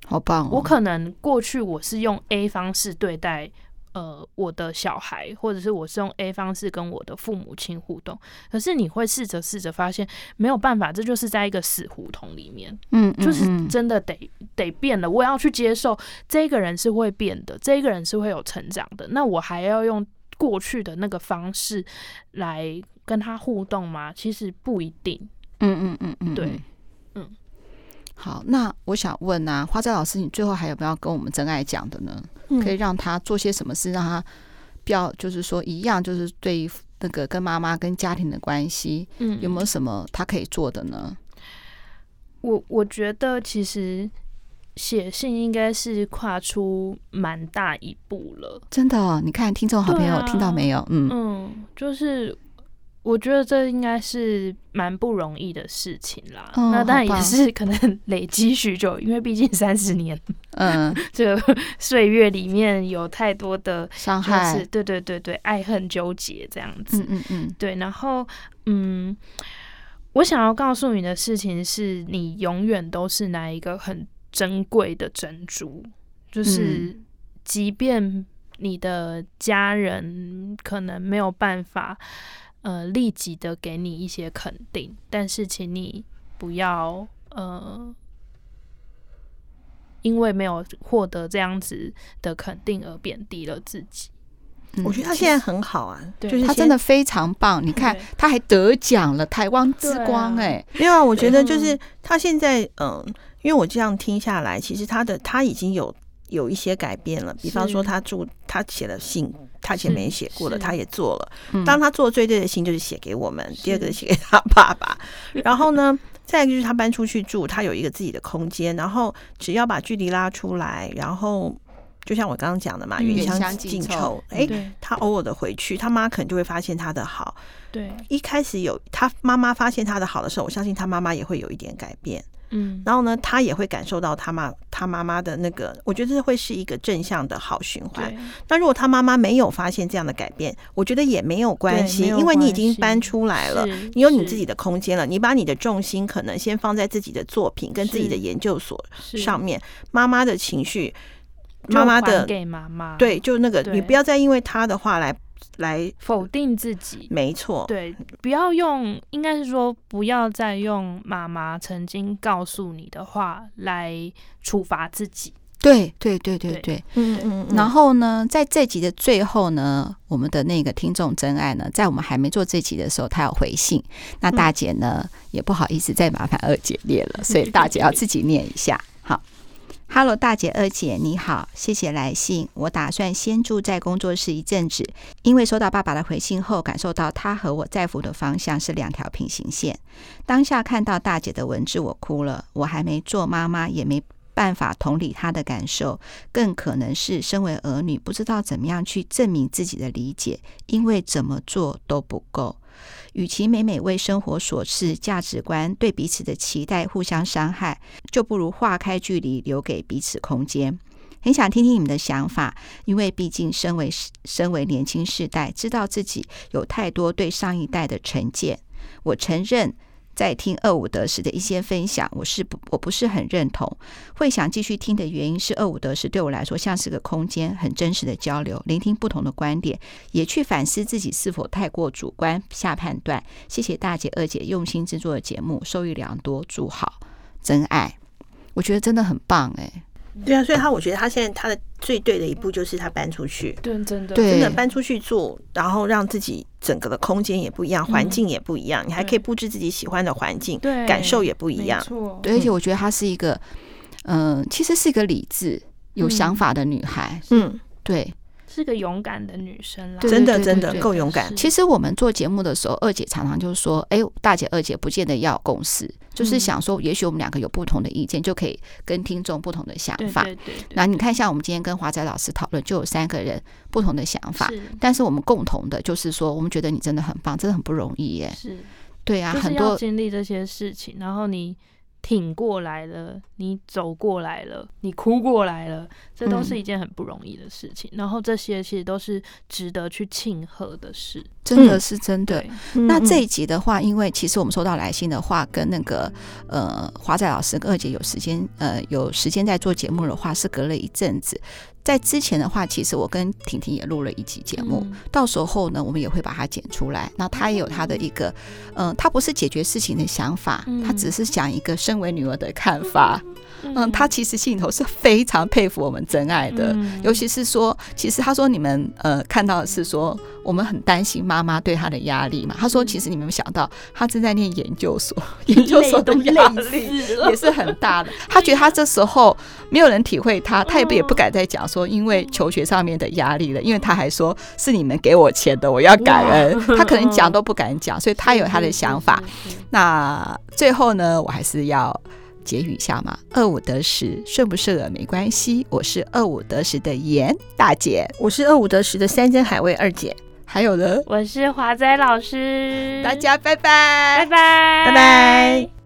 好棒哦！我可能过去我是用 A 方式对待。呃，我的小孩，或者是我是用 A 方式跟我的父母亲互动，可是你会试着试着发现没有办法，这就是在一个死胡同里面，嗯，就是真的得得变了。我要去接受这个人是会变的，这个人是会有成长的，那我还要用过去的那个方式来跟他互动吗？其实不一定。嗯嗯嗯嗯，对，嗯。好，那我想问啊，花斋老师，你最后还有没有跟我们真爱讲的呢？可以让他做些什么事，让他不要就是说一样，就是对于那个跟妈妈跟家庭的关系，嗯，有没有什么他可以做的呢？我我觉得其实写信应该是跨出蛮大一步了，真的哦。你看听众好朋友听到没有？嗯嗯，就是。我觉得这应该是蛮不容易的事情啦。哦、那当然也是可能 (laughs) 累积许久，因为毕竟三十年，嗯，(laughs) 这个岁月里面有太多的伤害，对对对对，爱恨纠结这样子。嗯嗯嗯，对。然后，嗯，我想要告诉你的事情是，你永远都是那一个很珍贵的珍珠，就是即便你的家人可能没有办法。呃，立即的给你一些肯定，但是请你不要呃因为没有获得这样子的肯定而贬低了自己。我觉得他现在很好啊，就是他真的非常棒。你看，他还得奖了，台湾之光哎。没有啊，我觉得就是他现在嗯，因为我这样听下来，其实他的他已经有有一些改变了。比方说，他住他写了信，他以前没写过的，他也做了。当他做最对的信就是写给我们，第二个是写给他爸爸。(laughs) 然后呢，再一个就是他搬出去住，他有一个自己的空间，然后只要把距离拉出来，然后。就像我刚刚讲的嘛，远香近臭。哎，他偶尔的回去，他妈可能就会发现他的好。对，一开始有他妈妈发现他的好的时候，我相信他妈妈也会有一点改变。嗯，然后呢，他也会感受到他妈他妈妈的那个，我觉得这会是一个正向的好循环。那如果他妈妈没有发现这样的改变，我觉得也没有关系，因为你已经搬出来了，你有你自己的空间了，你把你的重心可能先放在自己的作品跟自己的研究所上面，妈妈的情绪。妈妈的给妈妈。对，就那个，你不要再因为他的话来来否定自己。没错，对，不要用，应该是说不要再用妈妈曾经告诉你的话来处罚自己。对，对，对，对，对，嗯嗯。然后呢，在这集的最后呢，我们的那个听众真爱呢，在我们还没做这集的时候，他有回信。那大姐呢，也不好意思再麻烦二姐念了，所以大姐要自己念一下。好。哈喽，大姐、二姐，你好，谢谢来信。我打算先住在工作室一阵子，因为收到爸爸的回信后，感受到他和我在乎的方向是两条平行线。当下看到大姐的文字，我哭了。我还没做妈妈，也没办法同理她的感受，更可能是身为儿女，不知道怎么样去证明自己的理解，因为怎么做都不够。与其每每为生活琐事、价值观对彼此的期待互相伤害，就不如划开距离，留给彼此空间。很想听听你们的想法，因为毕竟身为身为年轻世代，知道自己有太多对上一代的成见。我承认。在听二五得十的一些分享，我是不我不是很认同。会想继续听的原因是，二五得十对我来说像是个空间，很真实的交流，聆听不同的观点，也去反思自己是否太过主观下判断。谢谢大姐、二姐用心制作的节目，受益良多，祝好，真爱，我觉得真的很棒哎、对啊，所以他我觉得他现在他的最对的一步就是他搬出去，对，真的，真的搬出去住，然后让自己整个的空间也不一样，环境也不一样，你还可以布置自己喜欢的环境，对，感受也不一样。对，而且我觉得她是一个，嗯，其实是一个理智、有想法的女孩。嗯，对。是个勇敢的女生啦，真的真的够勇敢。其实我们做节目的时候，二姐常常就说：“哎，大姐、二姐不见得要有共识，就是想说，也许我们两个有不同的意见，就可以跟听众不同的想法。”对那你看，像我们今天跟华仔老师讨论，就有三个人不同的想法，但是我们共同的就是说，我们觉得你真的很棒，真的很不容易耶。是，对啊，很多经历这些事情，然后你。挺过来了，你走过来了，你哭过来了，这都是一件很不容易的事情。嗯、然后这些其实都是值得去庆贺的事，真的是真的。嗯、那这一集的话，因为其实我们收到来信的话，跟那个呃华仔老师跟二姐有时间呃有时间在做节目的话，是隔了一阵子。在之前的话，其实我跟婷婷也录了一集节目，嗯、到时候呢，我们也会把它剪出来。那他也有他的一个，嗯、呃，他不是解决事情的想法，他只是讲一个身为女儿的看法。嗯，他其实心里头是非常佩服我们真爱的，尤其是说，其实他说你们呃看到的是说，我们很担心妈妈对他的压力嘛。他说，其实你们有想到，他正在念研究所，(laughs) (laughs) 研究所的压力也是很大的。他觉得他这时候没有人体会他，他也不也不敢再讲说，因为求学上面的压力了，因为他还说是你们给我钱的，我要感恩。(laughs) 他可能讲都不敢讲，所以他有他的想法。那最后呢，我还是要。结语一下嘛，二五得十，顺不顺耳没关系。我是二五得十的严大姐，我是二五得十的山珍海味二姐，还有呢，我是华仔老师。大家拜拜，拜拜，拜拜。